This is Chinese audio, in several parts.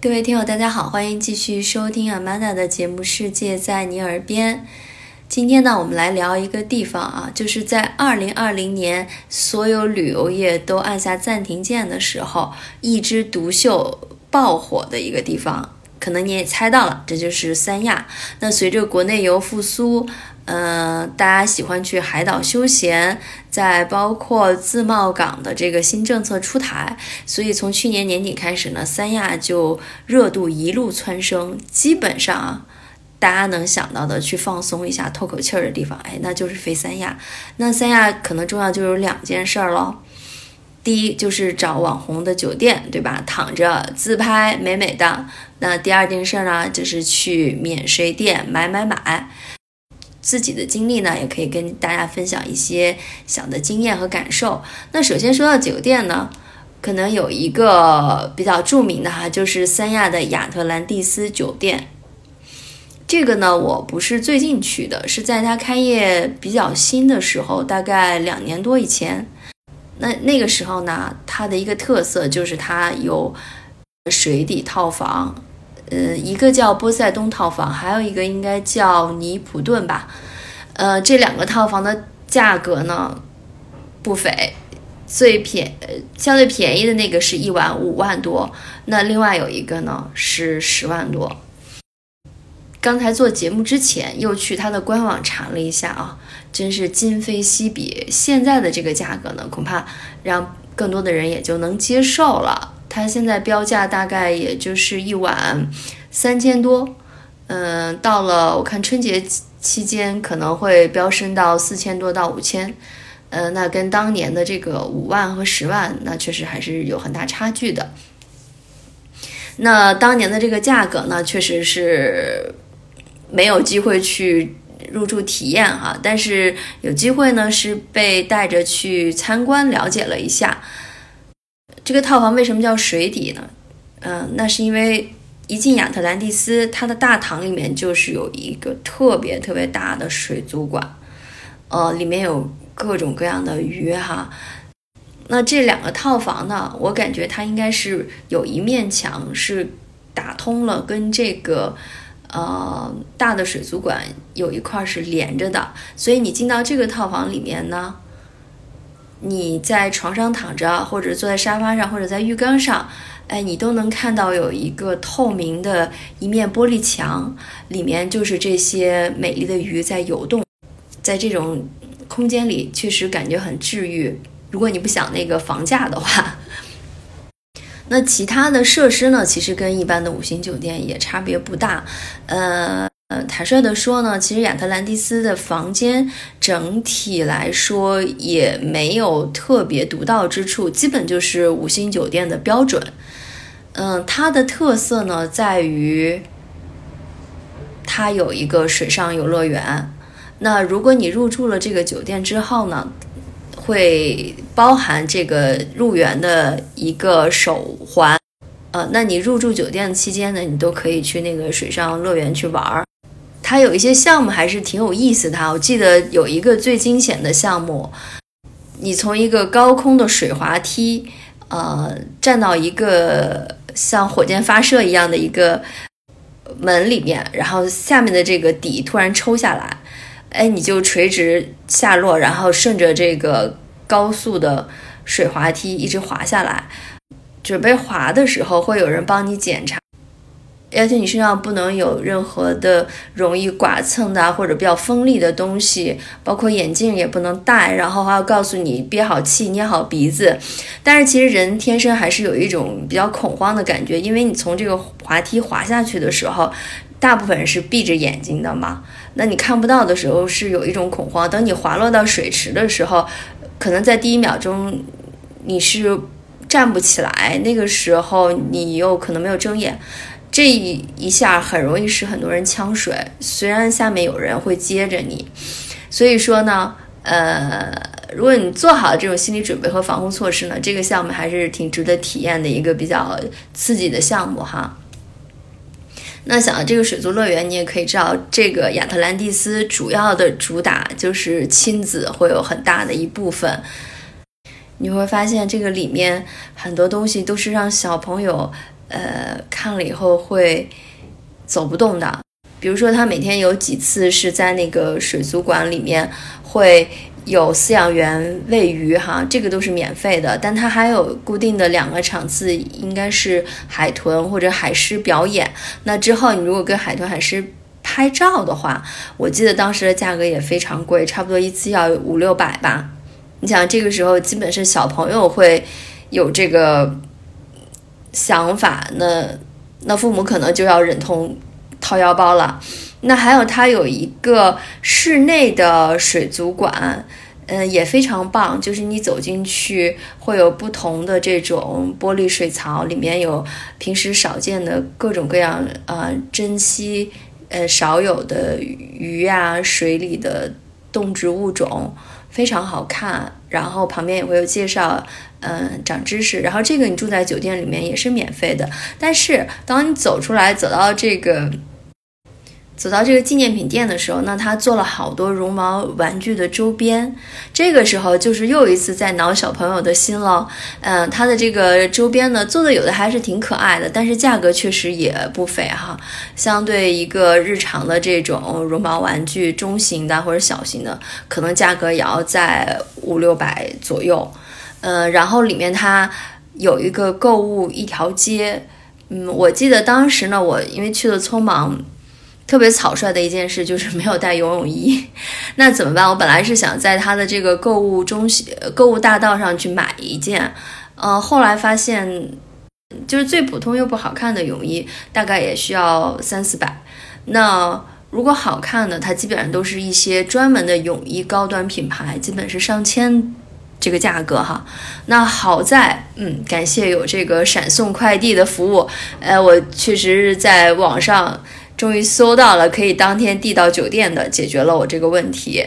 各位听友大家好欢迎继续收听 amanda 的节目世界在你耳边。今天呢，我们来聊一个地方啊，就是在二零二零年，所有旅游业都按下暂停键的时候，一枝独秀爆火的一个地方。可能你也猜到了，这就是三亚。那随着国内游复苏，嗯、大家喜欢去海岛休闲，在包括自贸港的这个新政策出台，所以从去年年底开始呢，三亚就热度一路蹿升，基本上啊。大家能想到的去放松一下、透口气儿的地方，哎，那就是飞三亚。那三亚可能重要就有两件事儿喽。第一就是找网红的酒店，对吧？躺着自拍美美的。那第二件事儿呢，就是去免税店买买买。自己的经历呢，也可以跟大家分享一些小的经验和感受。那首先说到酒店呢，可能有一个比较著名的哈，就是三亚的亚特兰蒂斯酒店。这个呢，我不是最近去的，是在它开业比较新的时候，大概两年多以前。那那个时候呢，它的一个特色就是它有水底套房，呃，一个叫波塞冬套房，还有一个应该叫尼普顿吧。呃，这两个套房的价格呢不菲，最便呃相对便宜的那个是一晚五万多，那另外有一个呢是十万多。刚才做节目之前又去它的官网查了一下啊，真是今非昔比。现在的这个价格呢，恐怕让更多的人也就能接受了。它现在标价大概也就是一晚三千多，嗯，到了我看春节期间可能会飙升到四千多到五千，呃，那跟当年的这个五万和十万，那确实还是有很大差距的。那当年的这个价格呢，确实是。没有机会去入住体验哈，但是有机会呢，是被带着去参观了解了一下。这个套房为什么叫水底呢？嗯，那是因为一进亚特兰蒂斯，它的大堂里面就是有一个特别特别大的水族馆，呃，里面有各种各样的鱼哈。那这两个套房呢，我感觉它应该是有一面墙是打通了，跟这个。呃，大的水族馆有一块是连着的，所以你进到这个套房里面呢，你在床上躺着，或者坐在沙发上，或者在浴缸上，哎，你都能看到有一个透明的一面玻璃墙，里面就是这些美丽的鱼在游动，在这种空间里，确实感觉很治愈。如果你不想那个房价的话。那其他的设施呢？其实跟一般的五星酒店也差别不大。呃呃，坦率的说呢，其实亚特兰蒂斯的房间整体来说也没有特别独到之处，基本就是五星酒店的标准。嗯，它的特色呢在于它有一个水上游乐园。那如果你入住了这个酒店之后呢？会包含这个入园的一个手环，呃，那你入住酒店期间呢，你都可以去那个水上乐园去玩儿。它有一些项目还是挺有意思的。我记得有一个最惊险的项目，你从一个高空的水滑梯，呃，站到一个像火箭发射一样的一个门里面，然后下面的这个底突然抽下来。哎，你就垂直下落，然后顺着这个高速的水滑梯一直滑下来。准备滑的时候，会有人帮你检查，要求你身上不能有任何的容易剐蹭的或者比较锋利的东西，包括眼镜也不能戴。然后还要告诉你憋好气，捏好鼻子。但是其实人天生还是有一种比较恐慌的感觉，因为你从这个滑梯滑下去的时候。大部分人是闭着眼睛的嘛，那你看不到的时候是有一种恐慌。等你滑落到水池的时候，可能在第一秒钟你是站不起来，那个时候你又可能没有睁眼，这一下很容易使很多人呛水。虽然下面有人会接着你，所以说呢，呃，如果你做好这种心理准备和防护措施呢，这个项目还是挺值得体验的一个比较刺激的项目哈。那想到这个水族乐园，你也可以知道，这个亚特兰蒂斯主要的主打就是亲子会有很大的一部分。你会发现这个里面很多东西都是让小朋友呃看了以后会走不动的。比如说，他每天有几次是在那个水族馆里面会。有饲养员喂鱼哈，这个都是免费的，但它还有固定的两个场次，应该是海豚或者海狮表演。那之后你如果跟海豚、海狮拍照的话，我记得当时的价格也非常贵，差不多一次要五六百吧。你想这个时候基本是小朋友会有这个想法，那那父母可能就要忍痛掏腰包了。那还有，它有一个室内的水族馆，嗯，也非常棒。就是你走进去，会有不同的这种玻璃水槽，里面有平时少见的各种各样呃珍稀呃少有的鱼啊，水里的动植物种，非常好看。然后旁边也会有介绍，嗯，长知识。然后这个你住在酒店里面也是免费的，但是当你走出来，走到这个。走到这个纪念品店的时候，那他做了好多绒毛玩具的周边。这个时候就是又一次在挠小朋友的心了。嗯，他的这个周边呢，做的有的还是挺可爱的，但是价格确实也不菲哈。相对一个日常的这种绒毛玩具，中型的或者小型的，可能价格也要在五六百左右。嗯，然后里面它有一个购物一条街。嗯，我记得当时呢，我因为去的匆忙。特别草率的一件事就是没有带游泳衣，那怎么办？我本来是想在他的这个购物中心、购物大道上去买一件，呃，后来发现就是最普通又不好看的泳衣，大概也需要三四百。那如果好看的，它基本上都是一些专门的泳衣高端品牌，基本是上千这个价格哈。那好在，嗯，感谢有这个闪送快递的服务，呃，我确实是在网上。终于搜到了可以当天递到酒店的，解决了我这个问题。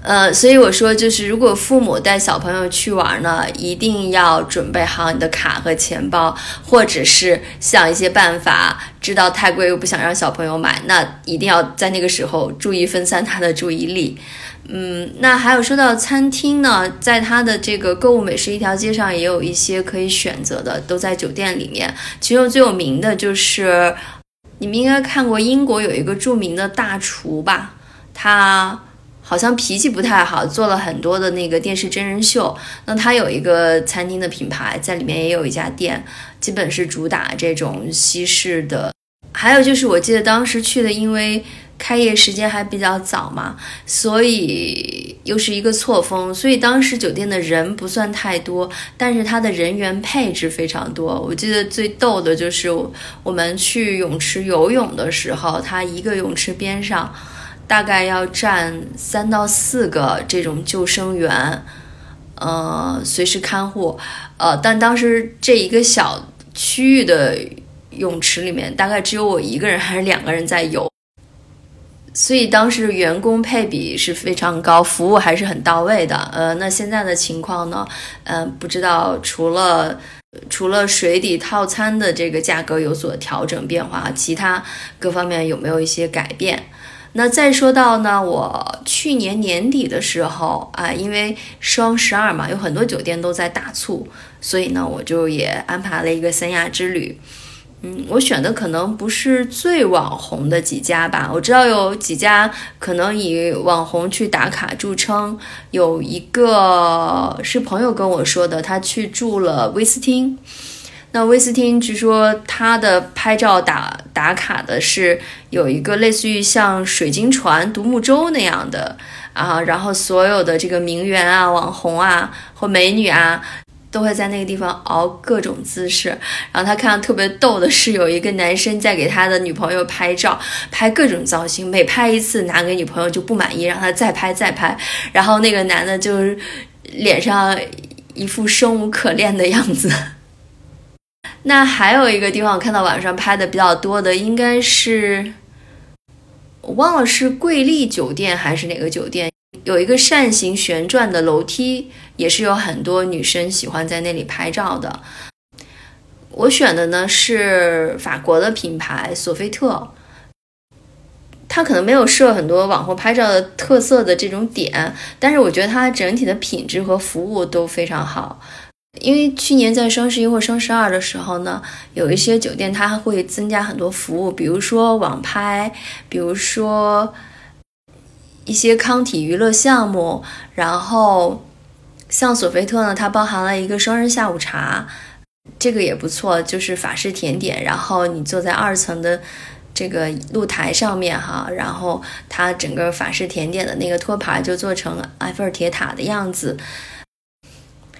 呃，所以我说，就是如果父母带小朋友去玩呢，一定要准备好你的卡和钱包，或者是想一些办法。知道太贵又不想让小朋友买，那一定要在那个时候注意分散他的注意力。嗯，那还有说到餐厅呢，在它的这个购物美食一条街上也有一些可以选择的，都在酒店里面。其中最有名的就是。你们应该看过英国有一个著名的大厨吧？他好像脾气不太好，做了很多的那个电视真人秀。那他有一个餐厅的品牌，在里面也有一家店，基本是主打这种西式的。还有就是，我记得当时去的，因为。开业时间还比较早嘛，所以又是一个错峰，所以当时酒店的人不算太多，但是它的人员配置非常多。我记得最逗的就是我们去泳池游泳的时候，它一个泳池边上大概要站三到四个这种救生员，呃，随时看护。呃，但当时这一个小区域的泳池里面，大概只有我一个人还是两个人在游。所以当时员工配比是非常高，服务还是很到位的。呃，那现在的情况呢？嗯，不知道除了除了水底套餐的这个价格有所调整变化，其他各方面有没有一些改变？那再说到呢，我去年年底的时候啊，因为双十二嘛，有很多酒店都在大促，所以呢，我就也安排了一个三亚之旅。嗯，我选的可能不是最网红的几家吧。我知道有几家可能以网红去打卡著称，有一个是朋友跟我说的，他去住了威斯汀。那威斯汀据说他的拍照打打卡的是有一个类似于像水晶船、独木舟那样的啊，然后所有的这个名媛啊、网红啊或美女啊。都会在那个地方熬各种姿势，然后他看到特别逗的是，有一个男生在给他的女朋友拍照，拍各种造型，每拍一次拿给女朋友就不满意，让他再拍再拍，然后那个男的就是脸上一副生无可恋的样子。那还有一个地方我看到网上拍的比较多的，应该是我忘了是瑰丽酒店还是哪个酒店。有一个扇形旋转的楼梯，也是有很多女生喜欢在那里拍照的。我选的呢是法国的品牌索菲特，它可能没有设很多网红拍照的特色的这种点，但是我觉得它整体的品质和服务都非常好。因为去年在双十一或双十二的时候呢，有一些酒店它会增加很多服务，比如说网拍，比如说一些康体娱乐项目，然后像索菲特呢，它包含了一个双人下午茶，这个也不错，就是法式甜点，然后你坐在二层的这个露台上面哈，然后它整个法式甜点的那个托盘就做成埃菲尔铁塔的样子。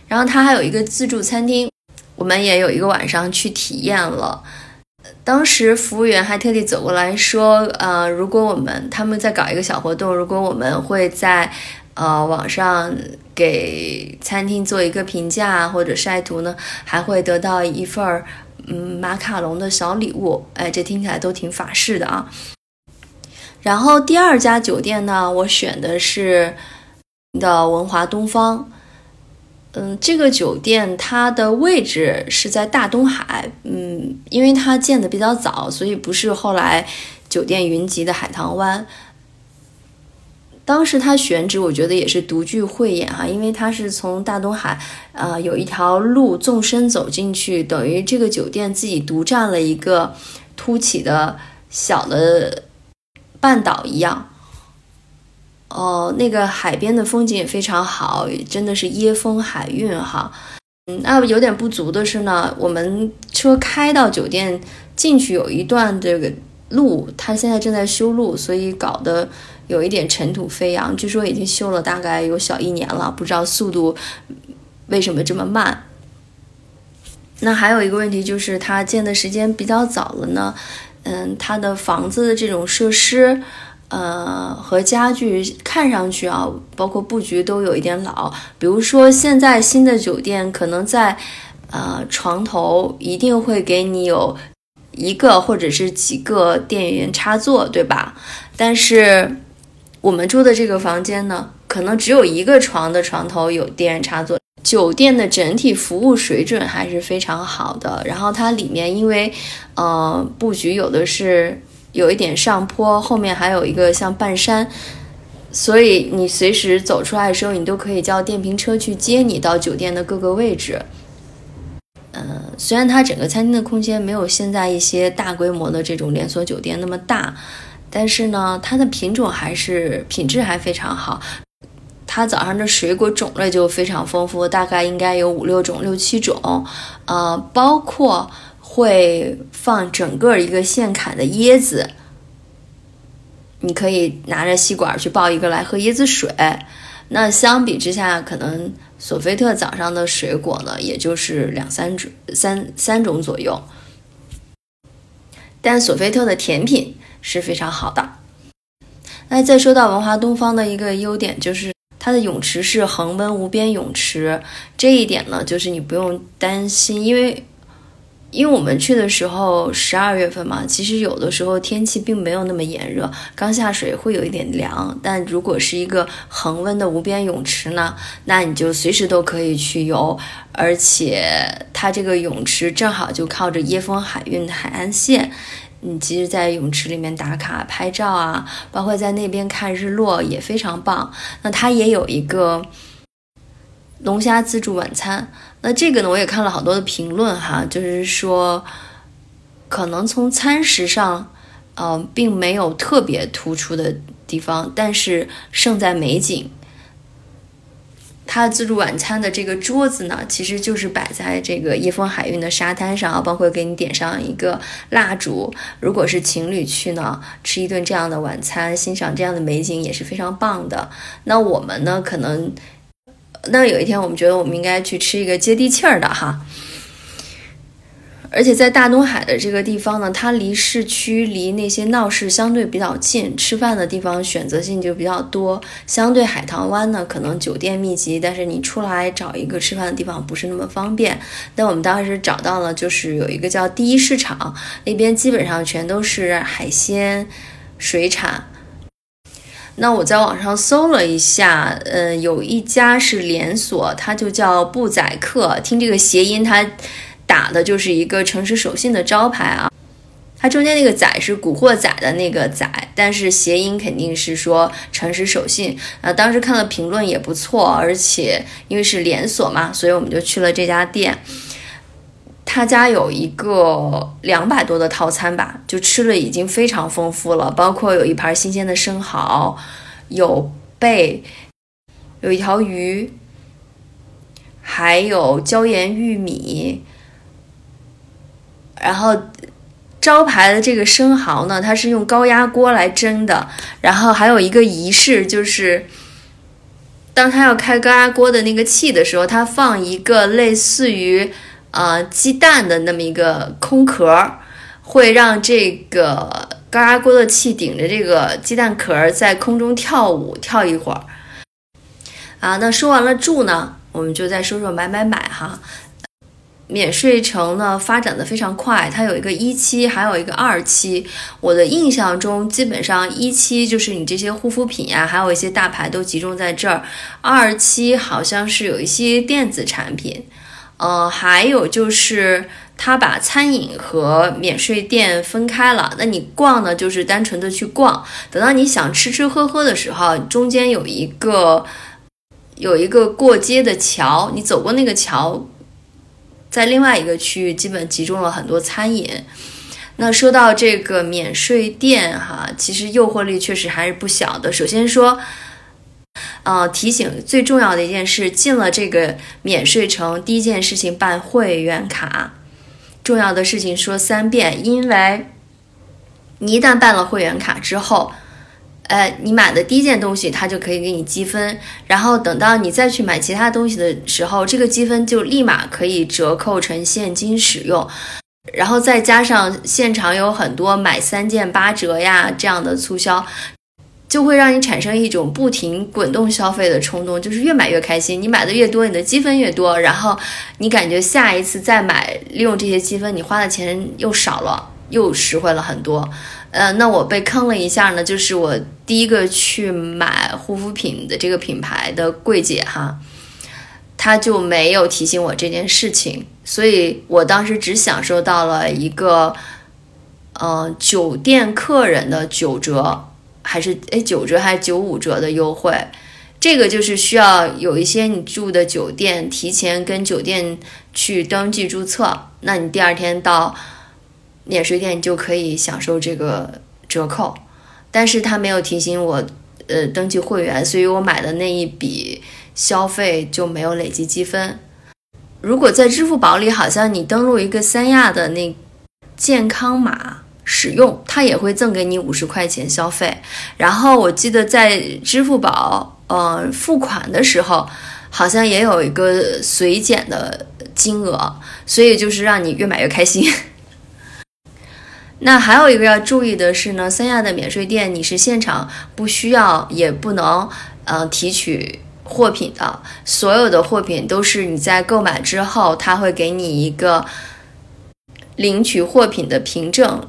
然后它还有一个自助餐厅，我们也有一个晚上去体验了。当时服务员还特地走过来说：“呃，如果我们他们在搞一个小活动，如果我们会在呃网上给餐厅做一个评价或者晒图呢，还会得到一份儿嗯马卡龙的小礼物。哎，这听起来都挺法式的啊。然后第二家酒店呢，我选的是的文华东方。嗯，这个酒店它的位置是在大东海，嗯，因为它建的比较早，所以不是后来酒店云集的海棠湾。当时它选址，我觉得也是独具慧眼哈，因为它是从大东海，呃，有一条路纵深走进去，等于这个酒店自己独占了一个凸起的小的半岛一样。哦，那个海边的风景也非常好，真的是椰风海韵哈。嗯，那有点不足的是呢，我们车开到酒店进去有一段这个路，它现在正在修路，所以搞得有一点尘土飞扬。据说已经修了大概有小一年了，不知道速度为什么这么慢。那还有一个问题就是，它建的时间比较早了呢。嗯，它的房子的这种设施。呃，和家具看上去啊，包括布局都有一点老。比如说，现在新的酒店可能在呃床头一定会给你有一个或者是几个电源插座，对吧？但是我们住的这个房间呢，可能只有一个床的床头有电源插座。酒店的整体服务水准还是非常好的。然后它里面因为呃布局有的是。有一点上坡，后面还有一个像半山，所以你随时走出来的时候，你都可以叫电瓶车去接你到酒店的各个位置。嗯，虽然它整个餐厅的空间没有现在一些大规模的这种连锁酒店那么大，但是呢，它的品种还是品质还非常好。它早上的水果种类就非常丰富，大概应该有五六种、六七种，呃，包括。会放整个一个现砍的椰子，你可以拿着吸管去抱一个来喝椰子水。那相比之下，可能索菲特早上的水果呢，也就是两三种、三三种左右。但索菲特的甜品是非常好的。那再说到文华东方的一个优点，就是它的泳池是恒温无边泳池，这一点呢，就是你不用担心，因为。因为我们去的时候十二月份嘛，其实有的时候天气并没有那么炎热，刚下水会有一点凉。但如果是一个恒温的无边泳池呢，那你就随时都可以去游，而且它这个泳池正好就靠着椰风海运的海岸线，你其实，在泳池里面打卡拍照啊，包括在那边看日落也非常棒。那它也有一个龙虾自助晚餐。那这个呢，我也看了好多的评论哈，就是说，可能从餐食上，呃，并没有特别突出的地方，但是胜在美景。它自助晚餐的这个桌子呢，其实就是摆在这个椰风海运的沙滩上，包括给你点上一个蜡烛。如果是情侣去呢，吃一顿这样的晚餐，欣赏这样的美景也是非常棒的。那我们呢，可能。那有一天，我们觉得我们应该去吃一个接地气儿的哈，而且在大东海的这个地方呢，它离市区、离那些闹市相对比较近，吃饭的地方选择性就比较多。相对海棠湾呢，可能酒店密集，但是你出来找一个吃饭的地方不是那么方便。那我们当时找到了，就是有一个叫第一市场，那边基本上全都是海鲜水产。那我在网上搜了一下，呃，有一家是连锁，它就叫布宰客。听这个谐音，它打的就是一个诚实守信的招牌啊。它中间那个“仔”是古惑仔的那个“仔”，但是谐音肯定是说诚实守信啊。当时看了评论也不错，而且因为是连锁嘛，所以我们就去了这家店。他家有一个两百多的套餐吧，就吃了已经非常丰富了，包括有一盘新鲜的生蚝，有贝，有一条鱼，还有椒盐玉米，然后。招牌的这个生蚝呢，它是用高压锅来蒸的，然后还有一个仪式，就是当他要开高压锅的那个气的时候，他放一个类似于呃鸡蛋的那么一个空壳儿，会让这个高压锅的气顶着这个鸡蛋壳儿在空中跳舞跳一会儿。啊，那说完了住呢，我们就再说说买买买哈。免税城呢发展的非常快，它有一个一期，还有一个二期。我的印象中，基本上一期就是你这些护肤品呀，还有一些大牌都集中在这儿。二期好像是有一些电子产品，呃，还有就是它把餐饮和免税店分开了。那你逛呢，就是单纯的去逛。等到你想吃吃喝喝的时候，中间有一个有一个过街的桥，你走过那个桥。在另外一个区域，基本集中了很多餐饮。那说到这个免税店，哈，其实诱惑力确实还是不小的。首先说，呃，提醒最重要的一件事，进了这个免税城，第一件事情办会员卡。重要的事情说三遍，因为你一旦办了会员卡之后。呃，你买的第一件东西，它就可以给你积分，然后等到你再去买其他东西的时候，这个积分就立马可以折扣成现金使用，然后再加上现场有很多买三件八折呀这样的促销，就会让你产生一种不停滚动消费的冲动，就是越买越开心。你买的越多，你的积分越多，然后你感觉下一次再买，利用这些积分，你花的钱又少了，又实惠了很多。呃，那我被坑了一下呢，就是我第一个去买护肤品的这个品牌的柜姐哈，她就没有提醒我这件事情，所以我当时只享受到了一个，呃，酒店客人的九折，还是哎九折还是九五折的优惠，这个就是需要有一些你住的酒店提前跟酒店去登记注册，那你第二天到。免税店就可以享受这个折扣，但是他没有提醒我，呃，登记会员，所以我买的那一笔消费就没有累积积分。如果在支付宝里，好像你登录一个三亚的那健康码使用，它也会赠给你五十块钱消费。然后我记得在支付宝，呃，付款的时候，好像也有一个随减的金额，所以就是让你越买越开心。那还有一个要注意的是呢，三亚的免税店你是现场不需要也不能，呃，提取货品的，所有的货品都是你在购买之后，他会给你一个领取货品的凭证，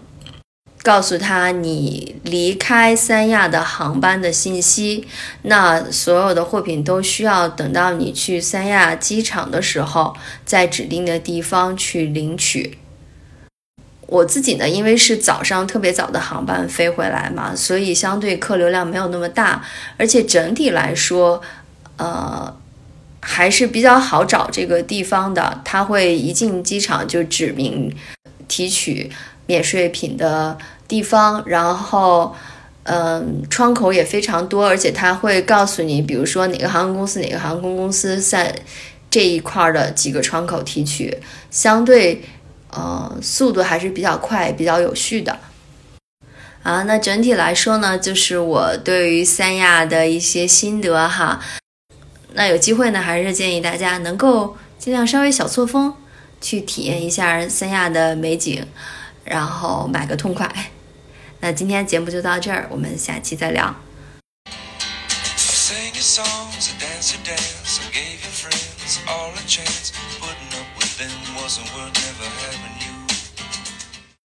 告诉他你离开三亚的航班的信息。那所有的货品都需要等到你去三亚机场的时候，在指定的地方去领取。我自己呢，因为是早上特别早的航班飞回来嘛，所以相对客流量没有那么大，而且整体来说，呃，还是比较好找这个地方的。他会一进机场就指明提取免税品的地方，然后，嗯，窗口也非常多，而且他会告诉你，比如说哪个航空公司哪个航空公司在这一块的几个窗口提取，相对。呃，速度还是比较快、比较有序的啊。那整体来说呢，就是我对于三亚的一些心得哈。那有机会呢，还是建议大家能够尽量稍微小错峰，去体验一下三亚的美景，然后买个痛快。那今天节目就到这儿，我们下期再聊。wasn't worth never having you.